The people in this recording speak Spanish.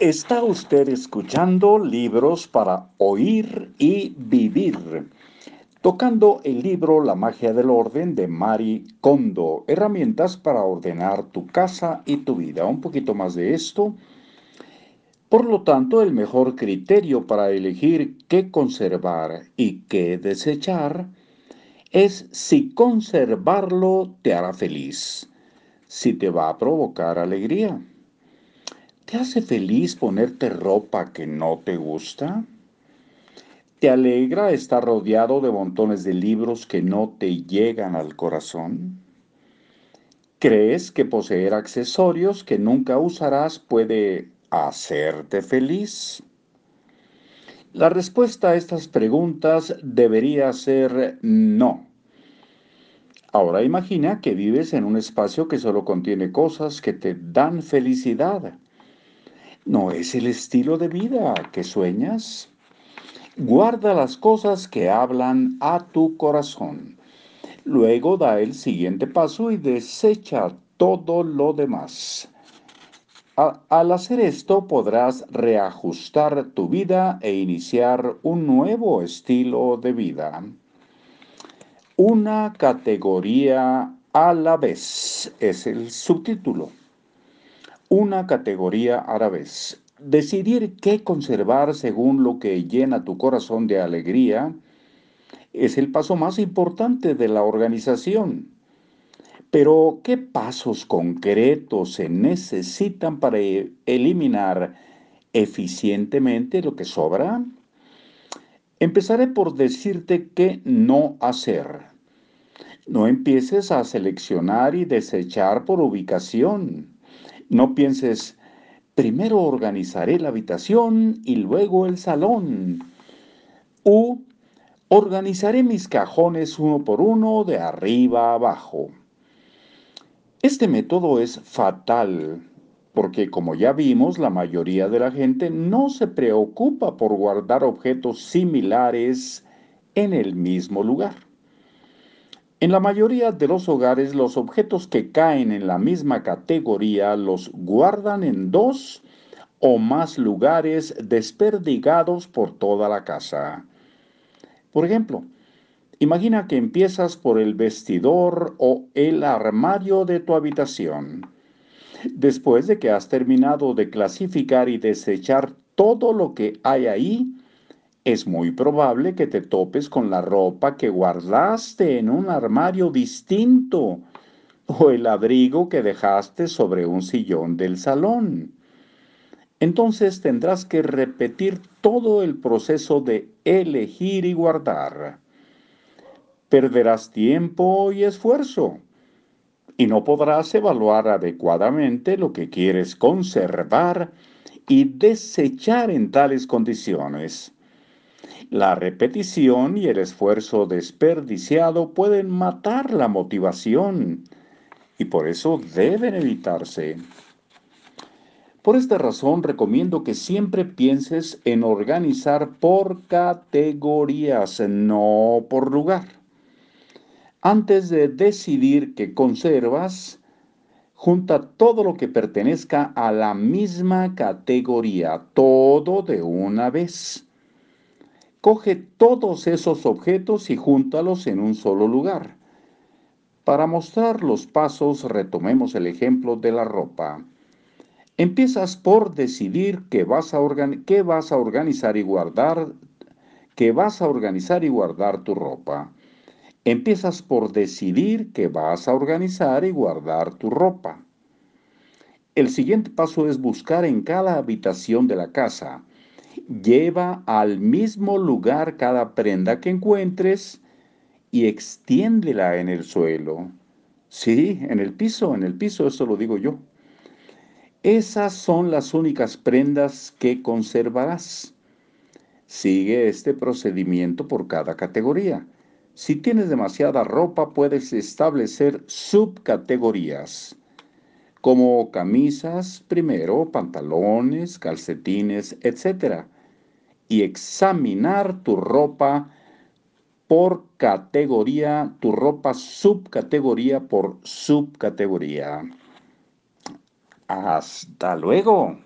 Está usted escuchando libros para oír y vivir. Tocando el libro La magia del orden de Mari Kondo, herramientas para ordenar tu casa y tu vida. Un poquito más de esto. Por lo tanto, el mejor criterio para elegir qué conservar y qué desechar es si conservarlo te hará feliz, si te va a provocar alegría. ¿Te hace feliz ponerte ropa que no te gusta? ¿Te alegra estar rodeado de montones de libros que no te llegan al corazón? ¿Crees que poseer accesorios que nunca usarás puede hacerte feliz? La respuesta a estas preguntas debería ser no. Ahora imagina que vives en un espacio que solo contiene cosas que te dan felicidad ¿No es el estilo de vida que sueñas? Guarda las cosas que hablan a tu corazón. Luego da el siguiente paso y desecha todo lo demás. al hacer esto podrás reajustar tu vida e iniciar un nuevo estilo de vida. Una categoría a la vez es el subtítulo una categoría a la vez. Decidir qué conservar según lo que llena tu corazón de alegría es el paso más importante de la organización. Pero, ¿qué pasos concretos se necesitan para e-, eliminar eficientemente lo que sobra? Empezaré por decirte qué no hacer. No empieces a seleccionar y desechar por ubicación. No pienses, primero organizaré la habitación y luego el salón. U organizaré mis cajones uno por uno de arriba a abajo. Este método es fatal porque como ya vimos, la mayoría de la gente no se preocupa por guardar objetos similares en el mismo lugar. En la mayoría de los hogares, los objetos que caen en la misma categoría los guardan en dos o más lugares desperdigados por toda la casa. Por ejemplo, imagina que empiezas por el vestidor o el armario de tu habitación. Después de que has terminado de clasificar y desechar todo lo que hay ahí, es muy probable que te topes con la ropa que guardaste en un armario distinto o el abrigo que dejaste sobre un sillón del salón. Entonces tendrás que repetir todo el proceso de elegir y guardar. Perderás tiempo y esfuerzo y no podrás evaluar adecuadamente lo que quieres conservar y desechar en tales condiciones. La repetición y el esfuerzo desperdiciado pueden matar la motivación y por eso deben evitarse. Por esta razón recomiendo que siempre pienses en organizar por categorías, no por lugar. Antes de decidir qué conservas, junta todo lo que pertenezca a la misma categoría, todo de una vez. Coge todos esos objetos y júntalos en un solo lugar. Para mostrar los pasos, retomemos el ejemplo de la ropa. Empiezas por decidir qué vas a, vas a organizar y guardar, qué vas a organizar y guardar tu ropa. Empiezas por decidir que vas a organizar y guardar tu ropa. El siguiente paso es buscar en cada habitación de la casa Lleva al mismo lugar cada prenda que encuentres y extiéndela en el suelo. Sí, en el piso, en el piso, eso lo digo yo. Esas son las únicas prendas que conservarás. Sigue este procedimiento por cada categoría. Si tienes demasiada ropa, puedes establecer subcategorías como camisas primero, pantalones, calcetines, etc. Y examinar tu ropa por categoría, tu ropa subcategoría por subcategoría. Hasta luego.